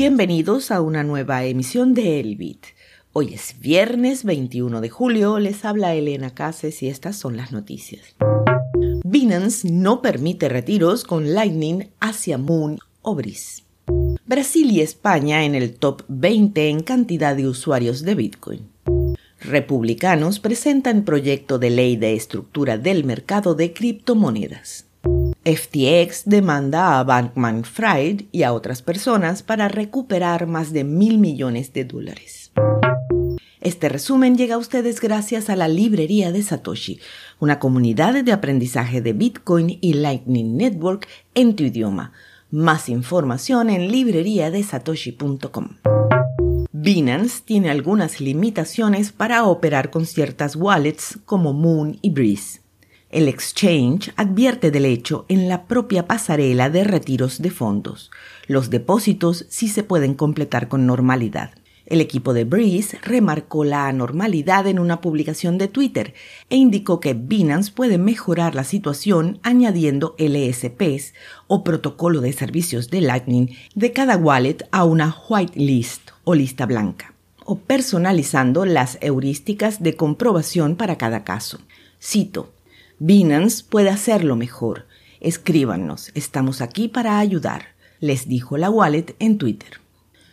Bienvenidos a una nueva emisión de El Bit. Hoy es viernes 21 de julio, les habla Elena Cases y estas son las noticias. Binance no permite retiros con Lightning hacia Moon o Breeze. Brasil y España en el top 20 en cantidad de usuarios de Bitcoin. Republicanos presentan proyecto de ley de estructura del mercado de criptomonedas. FTX demanda a Bankman Fried y a otras personas para recuperar más de mil millones de dólares. Este resumen llega a ustedes gracias a la librería de Satoshi, una comunidad de aprendizaje de Bitcoin y Lightning Network en tu idioma. Más información en libreriadesatoshi.com. Binance tiene algunas limitaciones para operar con ciertas wallets como Moon y Breeze. El exchange advierte del hecho en la propia pasarela de retiros de fondos. Los depósitos sí se pueden completar con normalidad. El equipo de Breeze remarcó la anormalidad en una publicación de Twitter e indicó que Binance puede mejorar la situación añadiendo LSPs o protocolo de servicios de Lightning de cada wallet a una whitelist o lista blanca, o personalizando las heurísticas de comprobación para cada caso. Cito, Binance puede hacerlo mejor. Escríbanos, estamos aquí para ayudar, les dijo la wallet en Twitter.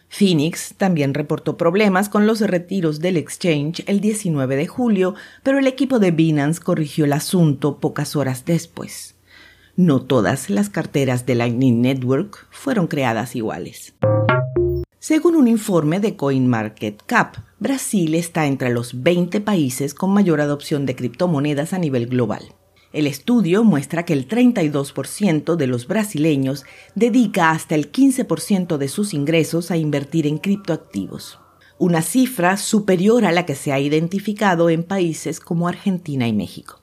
Phoenix también reportó problemas con los retiros del exchange el 19 de julio, pero el equipo de Binance corrigió el asunto pocas horas después. No todas las carteras de Lightning Network fueron creadas iguales. Según un informe de CoinMarketCap, Brasil está entre los 20 países con mayor adopción de criptomonedas a nivel global. El estudio muestra que el 32% de los brasileños dedica hasta el 15% de sus ingresos a invertir en criptoactivos, una cifra superior a la que se ha identificado en países como Argentina y México.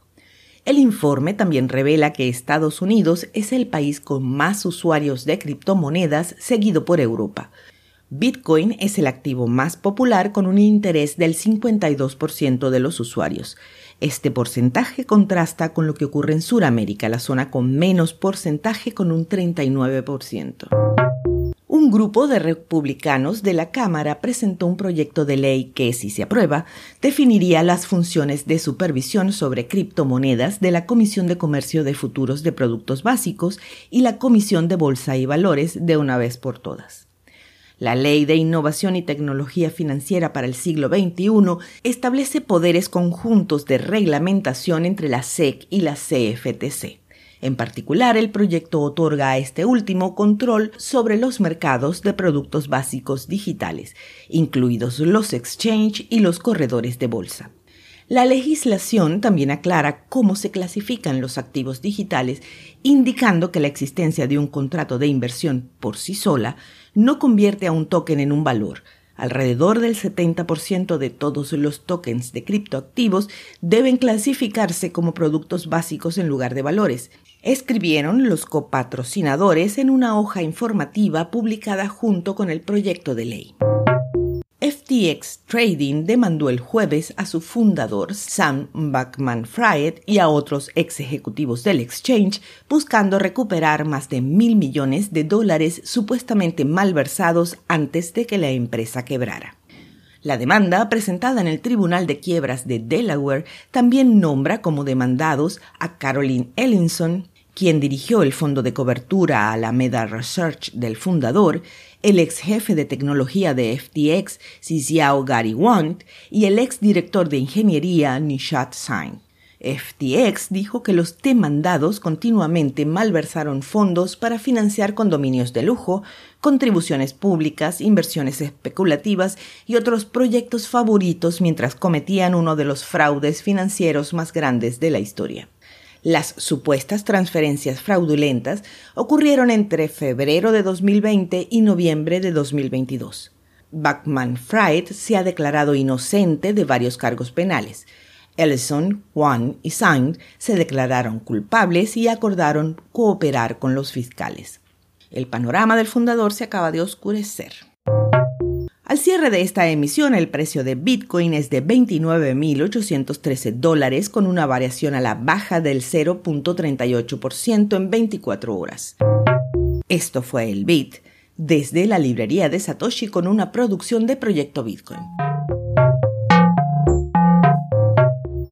El informe también revela que Estados Unidos es el país con más usuarios de criptomonedas seguido por Europa, Bitcoin es el activo más popular con un interés del 52% de los usuarios. Este porcentaje contrasta con lo que ocurre en Sudamérica, la zona con menos porcentaje con un 39%. Un grupo de republicanos de la Cámara presentó un proyecto de ley que, si se aprueba, definiría las funciones de supervisión sobre criptomonedas de la Comisión de Comercio de Futuros de Productos Básicos y la Comisión de Bolsa y Valores de una vez por todas. La Ley de Innovación y Tecnología Financiera para el siglo XXI establece poderes conjuntos de reglamentación entre la SEC y la CFTC. En particular, el proyecto otorga a este último control sobre los mercados de productos básicos digitales, incluidos los exchange y los corredores de bolsa. La legislación también aclara cómo se clasifican los activos digitales, indicando que la existencia de un contrato de inversión por sí sola no convierte a un token en un valor. Alrededor del 70% de todos los tokens de criptoactivos deben clasificarse como productos básicos en lugar de valores, escribieron los copatrocinadores en una hoja informativa publicada junto con el proyecto de ley. FTX Trading demandó el jueves a su fundador Sam Bankman-Fried y a otros ex ejecutivos del exchange buscando recuperar más de mil millones de dólares supuestamente malversados antes de que la empresa quebrara. La demanda, presentada en el Tribunal de Quiebras de Delaware, también nombra como demandados a Caroline Ellinson, quien dirigió el fondo de cobertura a la Meda Research del fundador, el ex jefe de tecnología de FTX, Xiao Gary Wang, y el ex director de ingeniería, Nishat Sain. FTX dijo que los demandados continuamente malversaron fondos para financiar condominios de lujo, contribuciones públicas, inversiones especulativas y otros proyectos favoritos mientras cometían uno de los fraudes financieros más grandes de la historia. Las supuestas transferencias fraudulentas ocurrieron entre febrero de 2020 y noviembre de 2022. Backman Fried se ha declarado inocente de varios cargos penales. Ellison, Juan y Saint se declararon culpables y acordaron cooperar con los fiscales. El panorama del fundador se acaba de oscurecer. Al cierre de esta emisión, el precio de Bitcoin es de 29.813 dólares con una variación a la baja del 0.38% en 24 horas. Esto fue el Bit. desde la librería de Satoshi con una producción de Proyecto Bitcoin.